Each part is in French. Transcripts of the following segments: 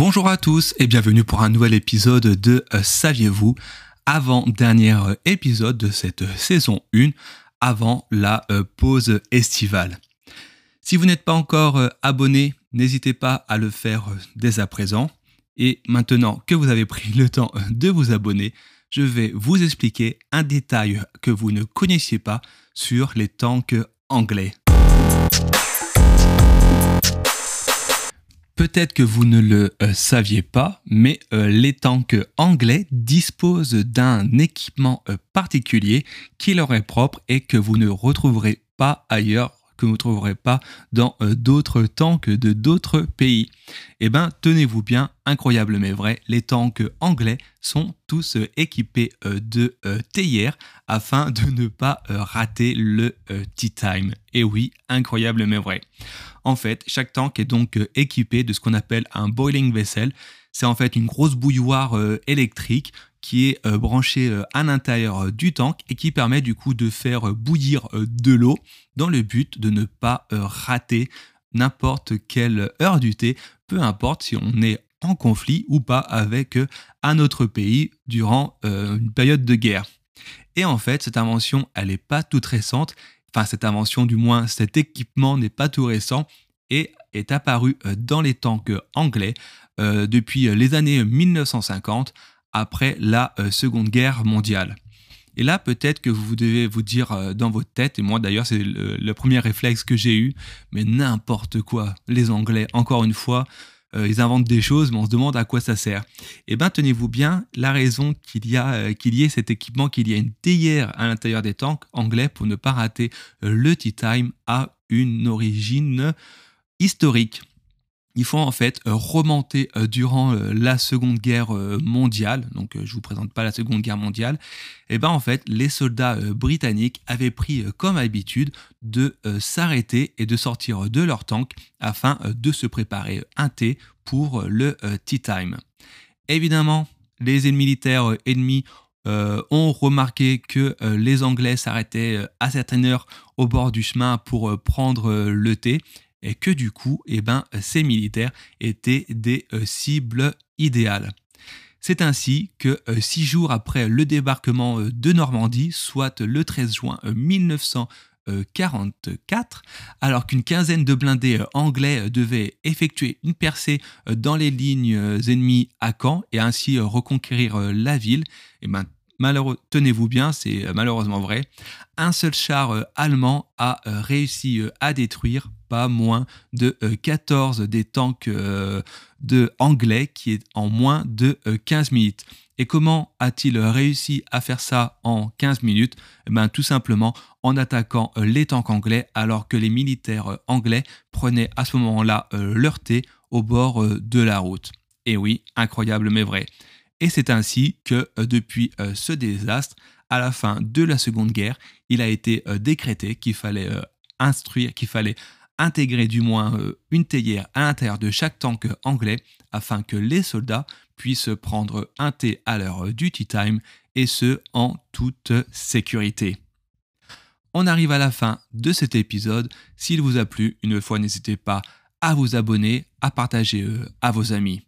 Bonjour à tous et bienvenue pour un nouvel épisode de euh, Saviez-vous? Avant-dernier euh, épisode de cette saison 1 avant la euh, pause estivale. Si vous n'êtes pas encore abonné, n'hésitez pas à le faire dès à présent. Et maintenant que vous avez pris le temps de vous abonner, je vais vous expliquer un détail que vous ne connaissiez pas sur les tanks anglais. Peut-être que vous ne le euh, saviez pas, mais euh, les tanks anglais disposent d'un équipement euh, particulier qui leur est propre et que vous ne retrouverez pas ailleurs que vous ne trouverez pas dans d'autres tanks de d'autres pays. Eh bien, tenez-vous bien, incroyable mais vrai, les tanks anglais sont tous équipés de théière afin de ne pas rater le tea time. Et oui, incroyable mais vrai. En fait, chaque tank est donc équipé de ce qu'on appelle un boiling vessel. C'est en fait une grosse bouilloire électrique qui est branchée à l'intérieur du tank et qui permet du coup de faire bouillir de l'eau dans le but de ne pas euh, rater n'importe quelle heure du thé, peu importe si on est en conflit ou pas avec euh, un autre pays durant euh, une période de guerre. Et en fait, cette invention, elle n'est pas toute récente. Enfin, cette invention, du moins, cet équipement n'est pas tout récent et est apparu dans les tanks anglais depuis les années 1950, après la Seconde Guerre mondiale. Et là, peut-être que vous devez vous dire euh, dans votre tête, et moi d'ailleurs c'est le, premier réflexe que j'ai eu, mais n'importe quoi, les Anglais, encore une fois, euh, ils inventent des choses, mais on se demande à quoi ça sert. Eh bien, tenez-vous bien, la raison qu'il y, euh, qu'il y ait cet équipement, qu'il y ait une théière à l'intérieur des tanks anglais pour ne pas rater le tea time, a une origine historique il faut en fait euh, remonter euh, durant euh, la Seconde Guerre mondiale, donc je vous présente pas la Seconde Guerre mondiale, et eh ben en fait les soldats britanniques avaient pris comme habitude de s'arrêter et de sortir de leur tank afin de se préparer un thé pour le tea time. Évidemment, les militaires ennemis ont remarqué que les Anglais s'arrêtaient à certaines heures au bord du chemin pour prendre le thé et que du coup, eh ben, ces militaires étaient des euh, cibles idéales. C'est ainsi que euh, six jours après le débarquement euh, de Normandie, soit le 13 juin 1944, alors qu'une quinzaine de blindés anglais devaient effectuer une percée dans les lignes ennemies à Caen et ainsi reconquérir la ville, eh tenez-vous bien, c'est malheureusement vrai, un seul char allemand a réussi à détruire pas moins de 14 euh, des tanks euh, de anglais qui est en moins de 15 euh, minutes. Et comment a-t-il réussi à faire ça en 15 minutes? Eh ben, Tout simplement en attaquant les tanks anglais alors que les militaires anglais prenaient à ce moment-là leur thé au bord de la route. Et oui, incroyable mais vrai. Et c'est ainsi que depuis ce désastre, à la fin de la Seconde Guerre, il a été décrété qu'il fallait instruire, qu'il fallait intégrer du moins euh, une théière à l'intérieur de chaque tank anglais afin que les soldats puissent prendre un thé à l'heure du tea time et ce en toute sécurité. On arrive à la fin de cet épisode. S'il vous a plu, une fois n'hésitez pas à vous abonner, à partager euh, à vos amis.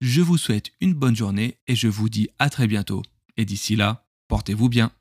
Je vous souhaite une bonne journée et je vous dis à très bientôt. Et d'ici là, portez-vous bien.